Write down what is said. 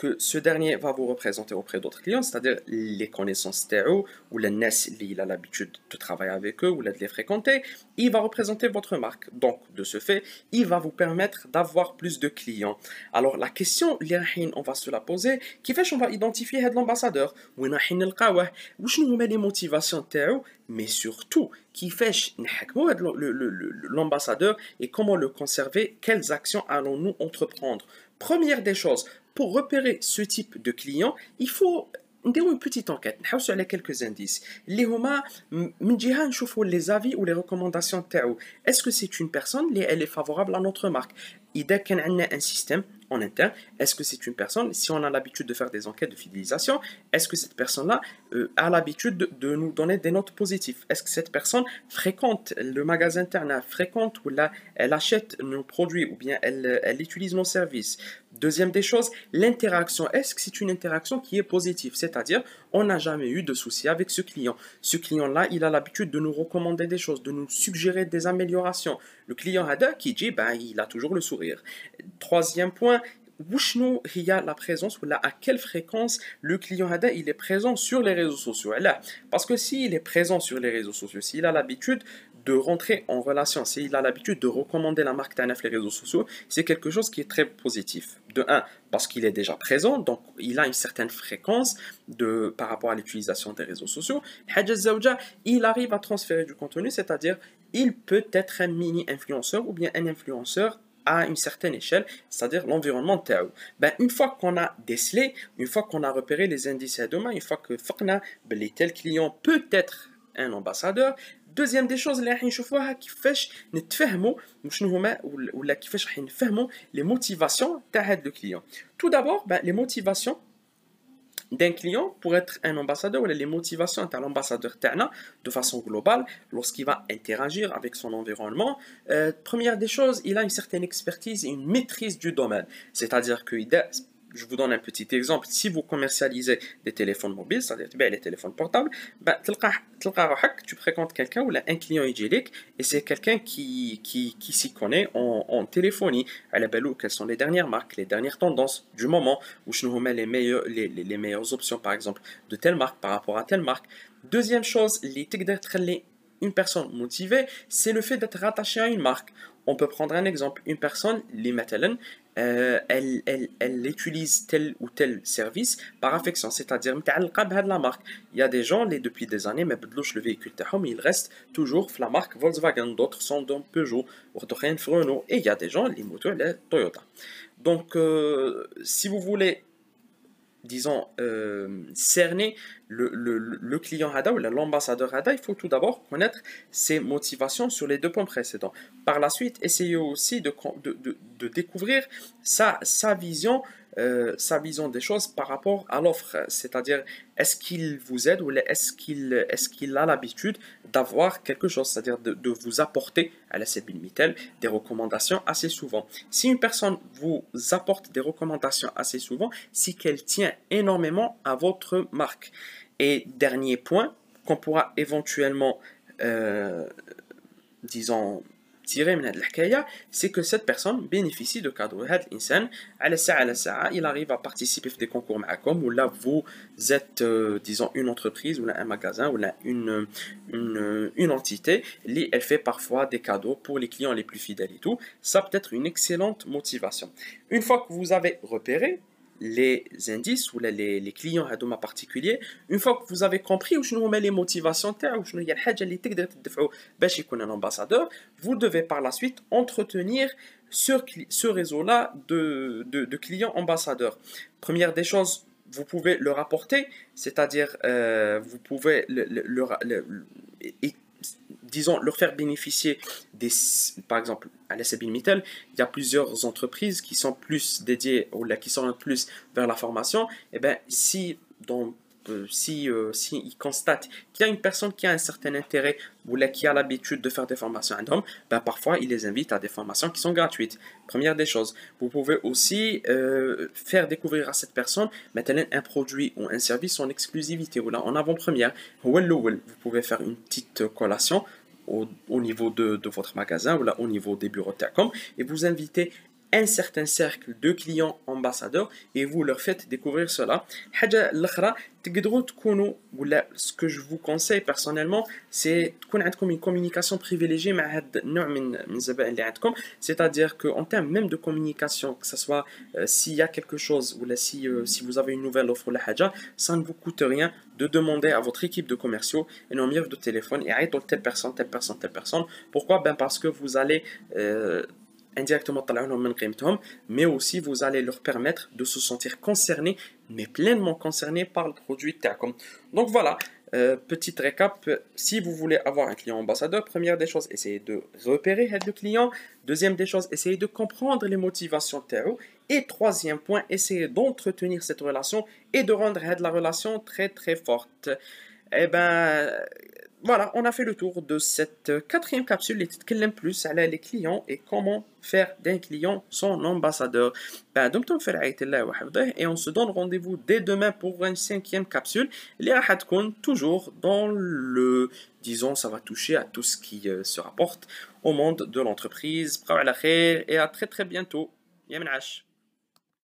que ce dernier va vous représenter auprès d'autres clients, c'est-à-dire les connaissances TAO ou les NES, il a l'habitude de travailler avec eux ou de les fréquenter, il va représenter votre marque. Donc, de ce fait, il va vous permettre d'avoir plus de clients. Alors, la question, on va se la poser, qui fait qu'on va identifier l'ambassadeur, où les motivations TAO, mais surtout, qui fait l'ambassadeur et comment le conserver, quelles actions allons-nous entreprendre? Première des choses, pour repérer ce type de client, il faut نديرو une petite enquête نحوسوا على quelques indices اللي هما من جهه نشوفوا les avis ou les recommandations تاعو est-ce que c'est une personne اللي elle est favorable à notre marque اذا كان عندنا un système en interne, est-ce que c'est une personne, si on a l'habitude de faire des enquêtes de fidélisation, est-ce que cette personne-là euh, a l'habitude de, nous donner des notes positives Est-ce que cette personne fréquente le magasin interne, fréquente ou là, elle achète nos produits ou bien elle, elle utilise nos services Deuxième des choses, l'interaction. Est-ce que c'est une interaction qui est positive? C'est-à-dire, on n'a jamais eu de souci avec ce client. Ce client-là, il a l'habitude de nous recommander des choses, de nous suggérer des améliorations. Le client Hada qui dit, ben, il a toujours le sourire. Troisième point, il y a la présence ou là à quelle fréquence le client Hada il est présent sur les réseaux sociaux? Parce que s'il est présent sur les réseaux sociaux s'il a l'habitude de rentrer en relation, s'il a l'habitude de recommander la marque TANF les réseaux sociaux, c'est quelque chose qui est très positif. De un, parce qu'il est déjà présent, donc il a une certaine fréquence de, par rapport à l'utilisation des réseaux sociaux. il arrive à transférer du contenu, c'est-à-dire il peut être un mini-influenceur ou bien un influenceur à une certaine échelle, c'est-à-dire l'environnement Tao. Ben, une fois qu'on a décelé, une fois qu'on a repéré les indices à demain, une fois que ben, tel client peut être un ambassadeur, Deuxième des choses اللي راح نشوفوها كيفاش نتفهموا وشنو هما ولا كيفاش راح نفهموا les motivations تاع هذا le client. Tout d'abord, ben, les motivations d'un client pour être un ambassadeur ou les motivations d'un l'ambassadeur تاعنا de façon globale lorsqu'il va interagir avec son environnement. Euh, première des choses, il a une certaine expertise et une maîtrise du domaine. C'est-à-dire que je vous donne un petit exemple. Si vous commercialisez des téléphones mobiles, c'est-à-dire les téléphones portables, ben, tu fréquentes quelqu'un ou un client idyllique et c'est quelqu'un qui, qui, qui s'y connaît en, téléphonie. À la belle quelles sont les dernières marques, les dernières tendances du moment, où je nous mets les, les, les, les meilleures options, par exemple, de telle marque par rapport à telle marque. Deuxième chose, les une personne motivée, c'est le fait d'être rattaché à une marque. On peut prendre un exemple. Une personne, les euh, elle, elle, elle, utilise tel ou tel service par affection, c'est-à-dire la marque. Il y a des gens, les, depuis des années, mais le véhicule mais il reste toujours la marque Volkswagen, d'autres sont dans Peugeot, et il y a des gens, les motos, les Toyota. Donc, euh, si vous voulez disons, euh, cerner le, le, client HADA ou l'ambassadeur HADA, il faut tout d'abord connaître ses motivations sur les deux points précédents. Par la suite, essayez aussi de, de, de, de découvrir sa, sa vision euh, sa vision des choses par rapport à l'offre. C'est-à-dire, est-ce qu'il vous aide ou est-ce qu'il est qu'il a l'habitude d'avoir quelque chose, c'est-à-dire de, vous apporter à la Mitel des recommandations assez souvent. Si une personne vous apporte des recommandations assez souvent, c'est qu'elle tient énormément à votre marque. Et dernier point qu'on pourra éventuellement, euh, disons, tirer c'est que cette personne bénéficie de cadeaux. il arrive à participer à des concours ou là vous êtes euh, disons une entreprise ou un magasin ou une, une, une entité, elle fait parfois des cadeaux pour les clients les plus fidèles et tout. Ça peut être une excellente motivation. Une fois que vous avez repéré les indices ou les, les clients en particulier une fois que vous avez compris où sont les motivations où sont les un ambassadeur vous devez par la suite entretenir ce, ce réseau là de, de, clients ambassadeurs. Première des choses vous pouvez leur apporter c'est-à-dire euh, vous pouvez le, disons, leur faire bénéficier des, par exemple, à la Mittel, il y a plusieurs entreprises qui sont plus dédiées ou là, qui sont plus vers la formation. Et eh bien, si dans euh, si, euh, si ils constatent qu'il y a une personne qui a un certain intérêt ou là, qui a l'habitude de faire des formations à homme, ben parfois ils les invitent à des formations qui sont gratuites. Première des choses. Vous pouvez aussi euh, faire découvrir à cette personne maintenant un produit ou un service en exclusivité ou là en avant-première. Vous pouvez faire une petite collation au, au, niveau de, de, votre magasin ou là au niveau des bureaux Telecom et vous invitez un certain cercle de clients ambassadeurs et vous leur faites découvrir cela. ce que je vous conseille personnellement c'est une communication privilégiée c'est-à-dire qu'en termes même de communication que ce soit euh, s'il y a quelque chose ou si, euh, si vous avez une nouvelle offre ça ne vous coûte rien de demander à votre équipe de commerciaux un numéro de téléphone et à telle personne, telle personne, telle personne. Pourquoi? Ben Parce que vous allez euh, indirectement mais aussi vous allez leur permettre de se sentir concernés, mais pleinement concernés par le produit Telecom. Donc voilà, euh, petite récap, si vous voulez avoir un client ambassadeur, première des choses, essayez de repérer le client. Deuxième des choses, essayez de comprendre les motivations de Et troisième point, essayez d'entretenir cette relation et de rendre la relation très très forte. Eh ben, voilà, on a fait le tour de cette quatrième capsule, les l'aime plus les clients et comment faire d'un client son ambassadeur. Ben, donc, et on se donne rendez-vous dès demain pour une cinquième capsule. Les toujours dans le, disons, ça va toucher à tout ce qui euh, se rapporte au monde de l'entreprise. Et à très très bientôt.